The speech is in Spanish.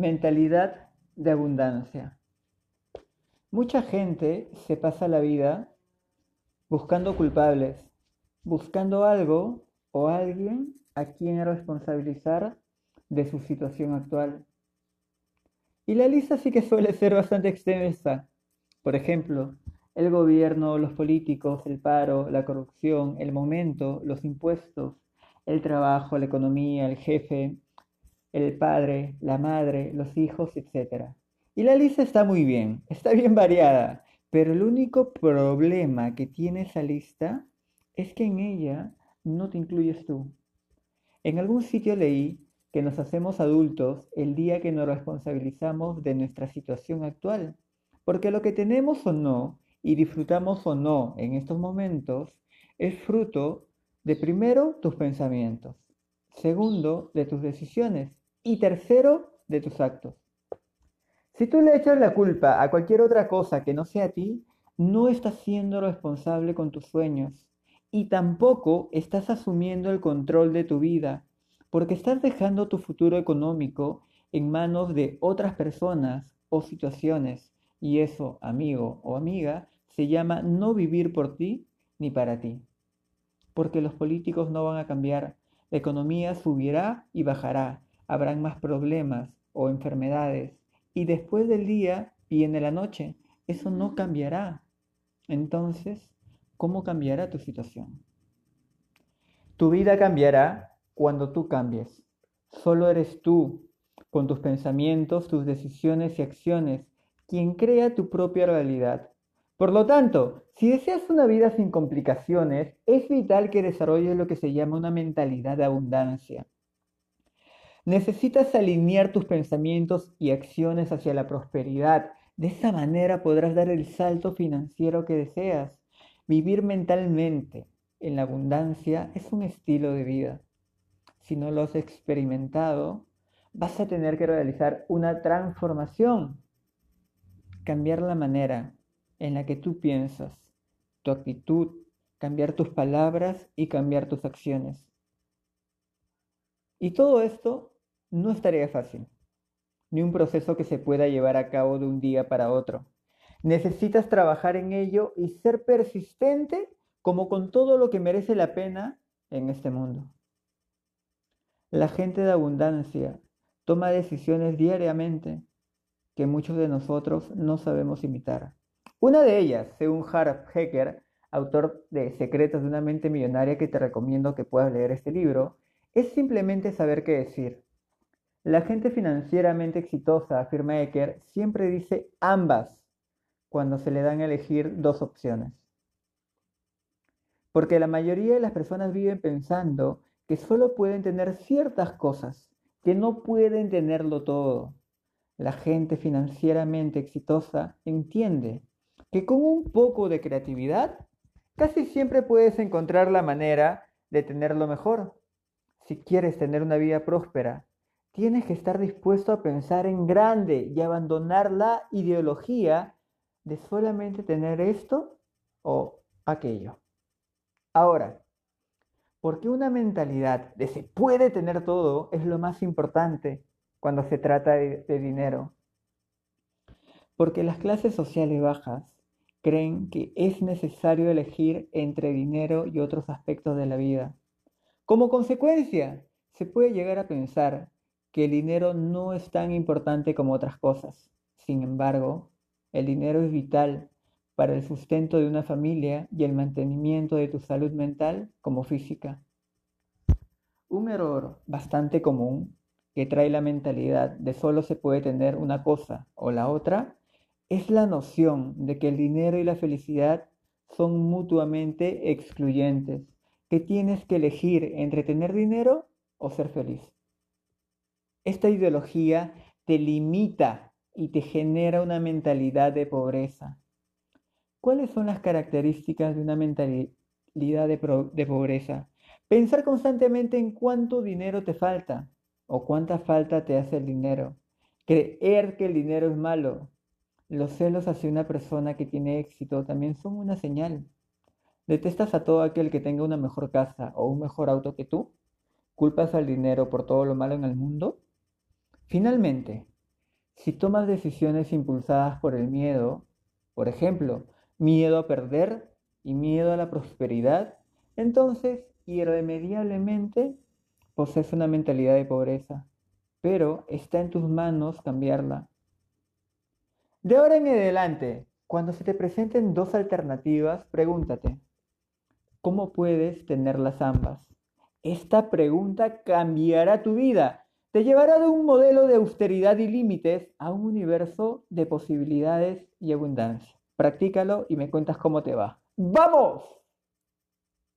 Mentalidad de abundancia. Mucha gente se pasa la vida buscando culpables, buscando algo o alguien a quien responsabilizar de su situación actual. Y la lista sí que suele ser bastante extensa. Por ejemplo, el gobierno, los políticos, el paro, la corrupción, el momento, los impuestos, el trabajo, la economía, el jefe, el padre, la madre, los hijos, etc. Y la lista está muy bien, está bien variada, pero el único problema que tiene esa lista es que en ella no te incluyes tú. En algún sitio leí que nos hacemos adultos el día que nos responsabilizamos de nuestra situación actual, porque lo que tenemos o no y disfrutamos o no en estos momentos es fruto de primero tus pensamientos, segundo de tus decisiones y tercero de tus actos. Si tú le echas la culpa a cualquier otra cosa que no sea a ti, no estás siendo responsable con tus sueños y tampoco estás asumiendo el control de tu vida, porque estás dejando tu futuro económico en manos de otras personas o situaciones. Y eso, amigo o amiga, se llama no vivir por ti ni para ti. Porque los políticos no van a cambiar, la economía subirá y bajará, habrán más problemas o enfermedades. Y después del día viene la noche. Eso no cambiará. Entonces, ¿cómo cambiará tu situación? Tu vida cambiará cuando tú cambies. Solo eres tú, con tus pensamientos, tus decisiones y acciones, quien crea tu propia realidad. Por lo tanto, si deseas una vida sin complicaciones, es vital que desarrolles lo que se llama una mentalidad de abundancia. Necesitas alinear tus pensamientos y acciones hacia la prosperidad. De esa manera podrás dar el salto financiero que deseas. Vivir mentalmente en la abundancia es un estilo de vida. Si no lo has experimentado, vas a tener que realizar una transformación. Cambiar la manera en la que tú piensas, tu actitud, cambiar tus palabras y cambiar tus acciones. Y todo esto no es tarea fácil, ni un proceso que se pueda llevar a cabo de un día para otro. Necesitas trabajar en ello y ser persistente como con todo lo que merece la pena en este mundo. La gente de abundancia toma decisiones diariamente que muchos de nosotros no sabemos imitar. Una de ellas, según Harv Hecker, autor de Secretos de una mente millonaria que te recomiendo que puedas leer este libro, es simplemente saber qué decir. La gente financieramente exitosa, afirma Ecker, siempre dice ambas cuando se le dan a elegir dos opciones. Porque la mayoría de las personas viven pensando que solo pueden tener ciertas cosas, que no pueden tenerlo todo. La gente financieramente exitosa entiende que con un poco de creatividad casi siempre puedes encontrar la manera de tenerlo mejor. Si quieres tener una vida próspera, tienes que estar dispuesto a pensar en grande y abandonar la ideología de solamente tener esto o aquello. Ahora, ¿por qué una mentalidad de se puede tener todo es lo más importante cuando se trata de, de dinero? Porque las clases sociales bajas creen que es necesario elegir entre dinero y otros aspectos de la vida como consecuencia, se puede llegar a pensar que el dinero no es tan importante como otras cosas. Sin embargo, el dinero es vital para el sustento de una familia y el mantenimiento de tu salud mental como física. Un error bastante común que trae la mentalidad de solo se puede tener una cosa o la otra es la noción de que el dinero y la felicidad son mutuamente excluyentes que tienes que elegir entre tener dinero o ser feliz. Esta ideología te limita y te genera una mentalidad de pobreza. ¿Cuáles son las características de una mentalidad de, pobreza? Pensar constantemente en cuánto dinero te falta o cuánta falta te hace el dinero. Creer que el dinero es malo. Los celos hacia una persona que tiene éxito también son una señal. ¿Detestas a todo aquel que tenga una mejor casa o un mejor auto que tú? ¿Culpas al dinero por todo lo malo en el mundo? Finalmente, Si tomas decisiones impulsadas por el miedo, por ejemplo, miedo a perder y miedo a la prosperidad, entonces irremediablemente posees una mentalidad de pobreza, pero está en tus manos cambiarla. De ahora en adelante, cuando se te presenten dos alternativas, pregúntate, ¿cómo puedes tenerlas ambas? Esta pregunta cambiará tu vida. Te llevará de un modelo de austeridad y límites a un universo de posibilidades y abundancia. Practícalo y me cuentas cómo te va. ¡Vamos!